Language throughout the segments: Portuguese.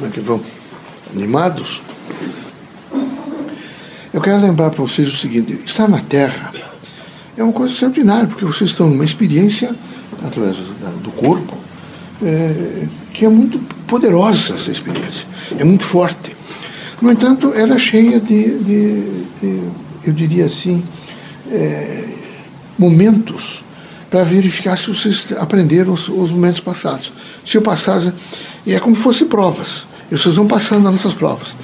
como é que vão? Animados? Eu quero lembrar para vocês o seguinte: estar na Terra é uma coisa extraordinária, porque vocês estão numa experiência, através do corpo, é, que é muito poderosa essa experiência, é muito forte. No entanto, ela é cheia de, de, de eu diria assim, é, momentos para verificar se vocês aprenderam os, os, momentos passados. Se o passado. E é como se fossem provas. E vocês vão passando nessas provas.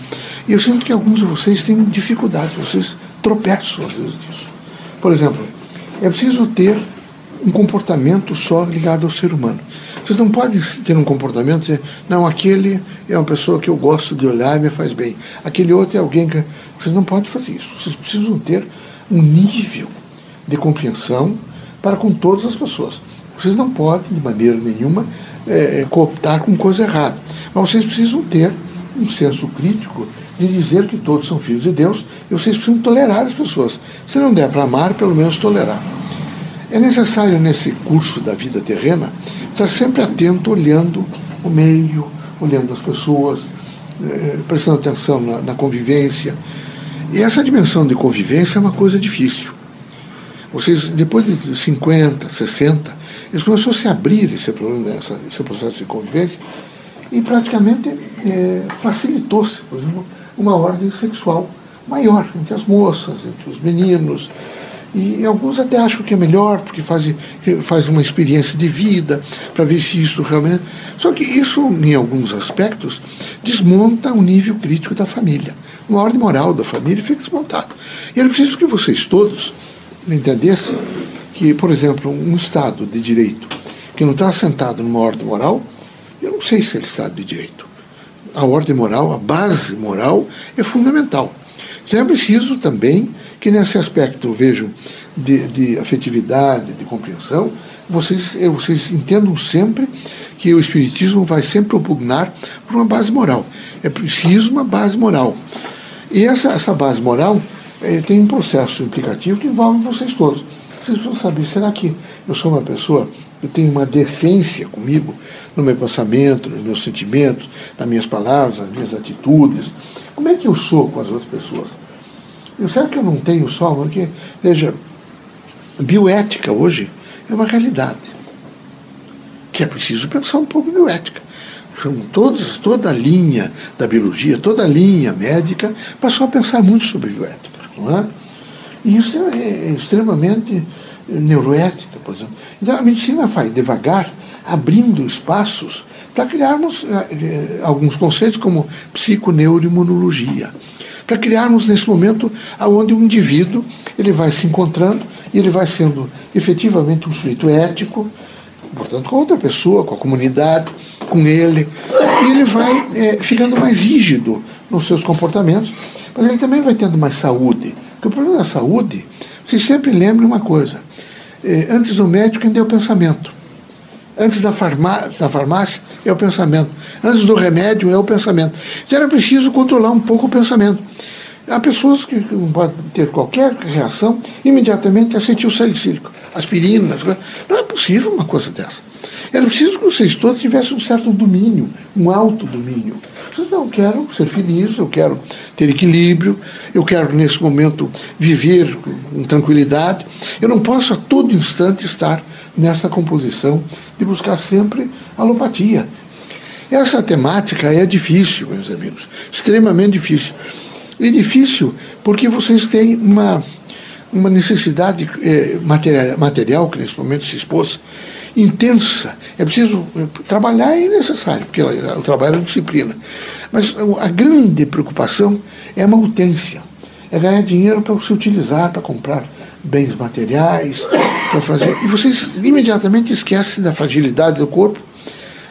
E eu sinto que alguns de vocês têm dificuldade, vocês tropeçam às vezes disso. Por exemplo, é preciso ter um comportamento só ligado ao ser humano. Vocês não podem ter um comportamento dizer, não, aquele é uma pessoa que eu gosto de olhar e me faz bem. Aquele outro é alguém que. Vocês não podem fazer isso. Vocês precisam ter um nível de compreensão para com todas as pessoas. Vocês não podem, de maneira nenhuma, é, cooptar com coisa errada. Mas vocês precisam ter um senso crítico de dizer que todos são filhos de Deus e vocês precisam tolerar as pessoas. Se não der para amar, pelo menos tolerar. É necessário, nesse curso da vida terrena, estar sempre atento, olhando o meio, olhando as pessoas, eh, prestando atenção na, na convivência. E essa dimensão de convivência é uma coisa difícil. Vocês, depois de 50, 60, eles começaram a se abrir esse, problema, esse processo de convivência e praticamente é, facilitou-se, por exemplo, uma ordem sexual maior entre as moças, entre os meninos. E alguns até acham que é melhor, porque faz, faz uma experiência de vida, para ver se isso realmente. Só que isso, em alguns aspectos, desmonta o nível crítico da família. Uma ordem moral da família fica desmontada. E era preciso que vocês todos entendessem que, por exemplo, um Estado de direito que não está assentado numa ordem moral, eu não sei se é Estado de direito. A ordem moral, a base moral, é fundamental. Então é preciso também que nesse aspecto, vejo, de, de afetividade, de compreensão, vocês, vocês entendam sempre que o Espiritismo vai sempre propugnar por uma base moral. É preciso uma base moral. E essa, essa base moral é, tem um processo implicativo que envolve vocês todos. Vocês precisam saber, será que eu sou uma pessoa eu tenho uma decência comigo no meu pensamento, nos meus sentimentos, nas minhas palavras, nas minhas atitudes. Como é que eu sou com as outras pessoas? Eu sei que eu não tenho só, porque, veja, bioética hoje é uma realidade. Que é preciso pensar um pouco em bioética. Todos, toda a linha da biologia, toda a linha médica passou a pensar muito sobre bioética. Não é? E isso é, é extremamente neuroética, por exemplo. Então a medicina vai devagar abrindo espaços para criarmos eh, eh, alguns conceitos como psiconeuroimunologia, para criarmos nesse momento aonde o indivíduo ele vai se encontrando e ele vai sendo efetivamente um sujeito ético, portanto com outra pessoa, com a comunidade, com ele, e ele vai eh, ficando mais rígido nos seus comportamentos, mas ele também vai tendo mais saúde. Porque o problema da saúde, vocês sempre lembrem uma coisa, eh, antes do médico ainda é o pensamento. Antes da farmácia, da farmácia é o pensamento. Antes do remédio é o pensamento. Então era preciso controlar um pouco o pensamento. Há pessoas que não podem ter qualquer reação, imediatamente a sentir o salicílico, aspirina. Não é possível uma coisa dessa. Era preciso que vocês todos tivessem um certo domínio, um alto domínio. Vocês não, eu quero ser feliz, eu quero ter equilíbrio, eu quero nesse momento viver com tranquilidade. Eu não posso a todo instante estar nessa composição de buscar sempre alopatia. Essa temática é difícil, meus amigos, extremamente difícil. E difícil porque vocês têm uma, uma necessidade eh, material, material, que nesse momento se expôs, intensa. É preciso trabalhar é necessário, porque o trabalho é disciplina. Mas a grande preocupação é a maltência. É ganhar dinheiro para se utilizar, para comprar bens materiais, para fazer. E vocês imediatamente esquecem da fragilidade do corpo,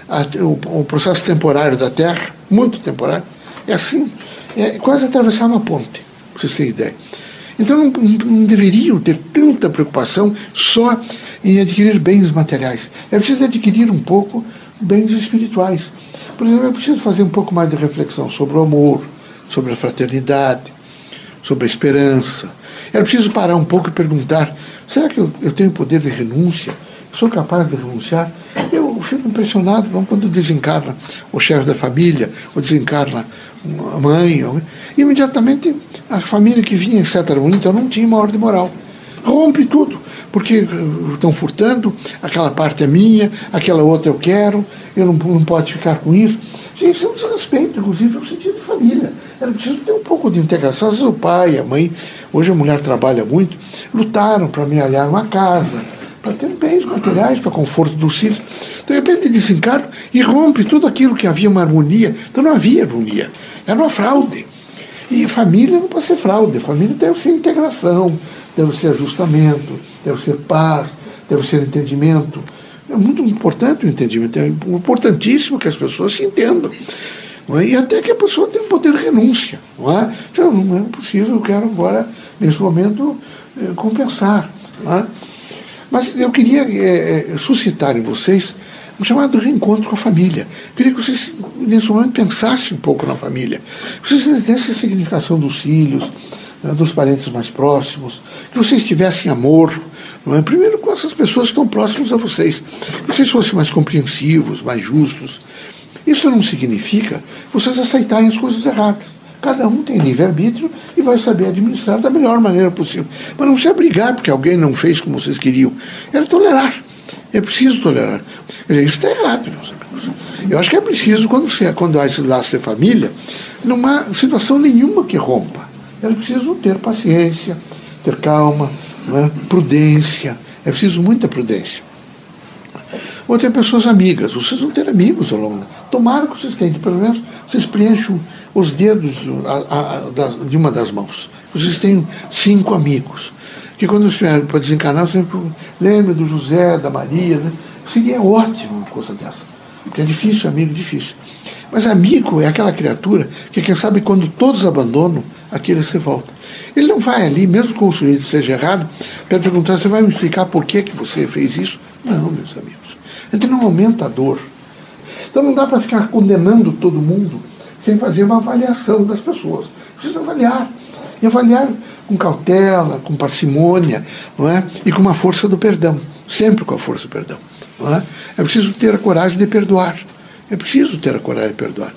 a, o, o, processo temporário da Terra, muito temporário. É assim, é quase atravessar uma ponte, para vocês terem ideia. Então não, não, deveriam ter tanta preocupação só em adquirir bens materiais. É preciso adquirir um pouco bens espirituais. Por exemplo, é preciso fazer um pouco mais de reflexão sobre o amor, sobre a fraternidade, sobre a esperança. É preciso parar um pouco e perguntar: será que eu, eu tenho poder de renúncia? sou capaz de renunciar? Eu fico impressionado quando desencarna o chefe da família, ou desencarna a mãe. Imediatamente a família que vinha em certa harmonia então não tinha uma ordem moral. Rompe tudo, porque estão furtando, aquela parte é minha, aquela outra eu quero, eu não, não pode ficar com isso. Gente, isso é um desrespeito, inclusive, no sentido de família. Era preciso ter um pouco de integração. Às vezes o pai, a mãe, hoje a mulher trabalha muito, lutaram para me aliar uma casa, para ter bens materiais, para conforto dos filhos. De repente desencarna e rompe tudo aquilo que havia uma harmonia. Então não havia harmonia, era uma fraude. E família não pode ser fraude, família deve ser integração, deve ser ajustamento, deve ser paz, deve ser entendimento. É muito importante o entendimento, é importantíssimo que as pessoas se entendam. É? E até que a pessoa tenha um poder de renúncia. Não é? Então, não é possível, eu quero agora, nesse momento, eh, compensar. É? Mas eu queria é, suscitar em vocês um chamado reencontro com a família. Queria que vocês, nesse momento, pensassem um pouco na família. Vocês entendessem a significação dos filhos, né, dos parentes mais próximos, que vocês tivessem amor, é? primeiro com essas pessoas que estão próximas a vocês, que vocês fossem mais compreensivos, mais justos. Isso não significa vocês aceitarem as coisas erradas. Cada um tem livre-arbítrio e vai saber administrar da melhor maneira possível. Mas não precisa brigar porque alguém não fez como vocês queriam. Era tolerar. É preciso tolerar. Isso está errado, meus amigos. Eu acho que é preciso, quando, você, quando há esse laço de família, não há situação nenhuma que rompa. É preciso ter paciência, ter calma, é? prudência. É preciso muita prudência. Ou ter pessoas amigas. Vocês vão ter amigos ao longo. Tomara que vocês tenham, pelo menos vocês preencham os dedos de uma das mãos. Vocês têm cinco amigos. Que quando estiver para desencarnar, você lembra do José, da Maria. Né? Seria ótimo uma coisa dessa. Porque é difícil, amigo, difícil. Mas amigo é aquela criatura que, quem sabe, quando todos abandonam, aquele se volta. Ele não vai ali, mesmo que o sujeito seja errado, para perguntar: você vai me explicar por que, que você fez isso? Não, meus amigos. Gente não aumenta a dor. Então não dá para ficar condenando todo mundo sem fazer uma avaliação das pessoas. Precisa avaliar. E avaliar com cautela, com parcimônia, não é? e com uma força do perdão. Sempre com a força do perdão. Não é? é preciso ter a coragem de perdoar. É preciso ter a coragem de perdoar.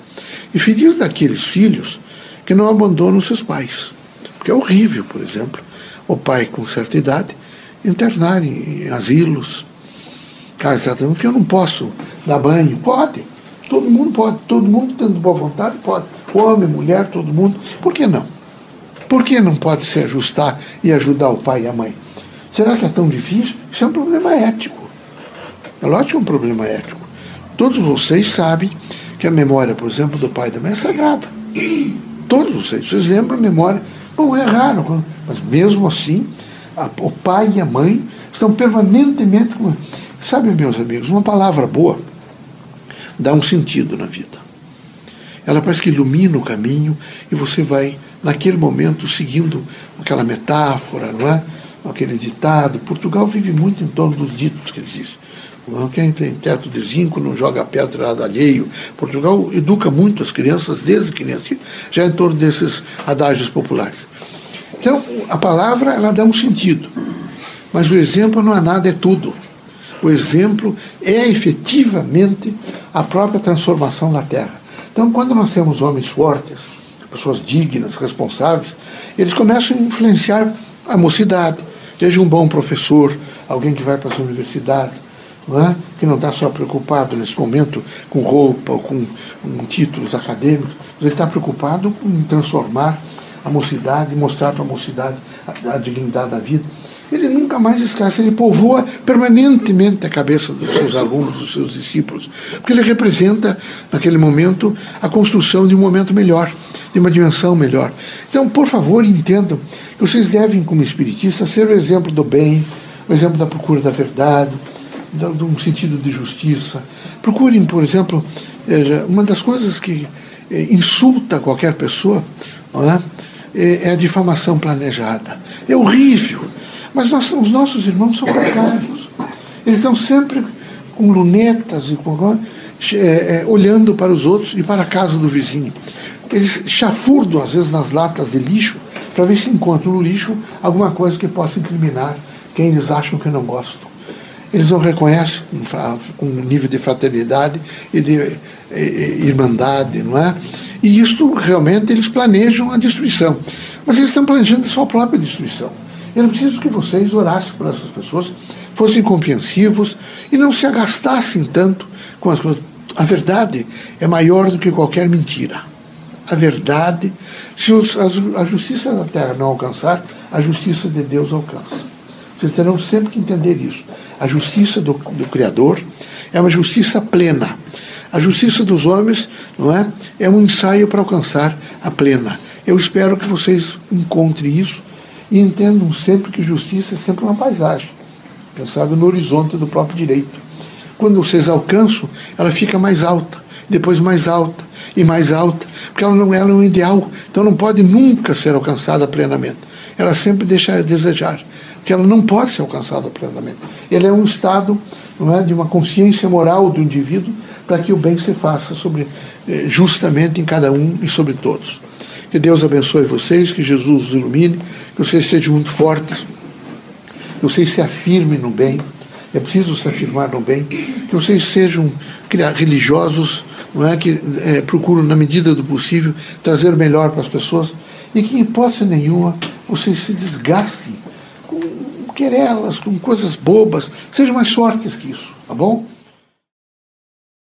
E feliz daqueles filhos que não abandonam seus pais. Porque é horrível, por exemplo, o pai com certa idade internar em, asilos, casas de tratamento, que eu não posso dar banho. Pode. Todo mundo pode. Todo mundo tendo boa vontade pode. Homem, mulher, todo mundo. Por que não? Por que não pode se ajustar e ajudar o pai e a mãe? Será que é tão difícil? Isso é um problema ético. É lógico que é um problema ético. Todos vocês sabem que a memória, por exemplo, do pai e da mãe é sagrada. Todos vocês. Vocês lembram a memória? Bom, é raro, mas mesmo assim, a, o pai e a mãe estão permanentemente. Com... Sabe, meus amigos, uma palavra boa dá um sentido na vida. Ela parece que ilumina o caminho e você vai, naquele momento, seguindo aquela metáfora, não é? aquele ditado. Portugal vive muito em torno dos ditos que existem. Quem tem teto de zinco não joga pedra lado alheio. Portugal educa muito as crianças desde criança, já em torno desses adágios populares. Então, a palavra ela dá um sentido, mas o exemplo não é nada, é tudo. O exemplo é efetivamente a própria transformação da terra. Então, quando nós temos homens fortes, pessoas dignas, responsáveis, eles começam a influenciar a mocidade. Veja um bom professor, alguém que vai para as universidades, não é? que não está só preocupado nesse momento com roupa ou com, títulos acadêmicos, mas ele está preocupado com transformar a mocidade, mostrar para a mocidade a, a dignidade da vida. Ele nunca mais esquece, ele povoa permanentemente a cabeça dos seus alunos, dos seus discípulos, porque ele representa, naquele momento, a construção de um momento melhor, de uma dimensão melhor. Então, por favor, entendam que vocês devem, como espiritistas, ser o exemplo do bem, o exemplo da procura da verdade, de um sentido de justiça. Procurem, por exemplo, uma das coisas que eh, insulta qualquer pessoa é? Eh, é a difamação planejada. É horrível. Mas nós, os nossos irmãos são precários. Eles estão sempre com lunetas e com, é, é, olhando para os outros e para a casa do vizinho. Eles chafurdam, às vezes, nas latas de lixo para ver se encontram no lixo alguma coisa que possa incriminar quem eles acham que não gostam. eles não reconhecem um, um nível de fraternidade e de irmandade, não é? E isto realmente eles planejam a destruição. Mas eles estão planejando a sua própria destruição. Eu preciso que vocês orassem por essas pessoas, fossem compreensivos e não se agastassem tanto com as coisas. A verdade é maior do que qualquer mentira. A verdade, se os, a, a justiça da terra não alcançar, a justiça de Deus alcança. Vocês terão sempre que entender isso. A justiça do, do Criador é uma justiça plena. A justiça dos homens, não é? É um ensaio para alcançar a plena. Eu espero que vocês encontrem isso e entendam sempre que justiça é sempre uma paisagem, pensada no horizonte do próprio direito. Quando vocês alcançam, ela fica mais alta, depois mais alta e mais alta, porque ela não ela é um ideal, então não pode nunca ser alcançada plenamente. Ela sempre deixa a desejar, porque ela não pode ser alcançada plenamente. Ele é um estado não é, de uma consciência moral do indivíduo para que o bem se faça sobre, eh, justamente em cada um e sobre todos. Que Deus abençoe vocês, que Jesus os ilumine, que vocês sejam muito fortes, que vocês se afirmem no bem. É preciso se afirmar no bem, que vocês sejam religiosos, não é que é, procuram na medida do possível trazer o melhor para as pessoas e que em hipótese nenhuma vocês se desgastem com querelas, com coisas bobas, sejam mais fortes que isso, tá bom?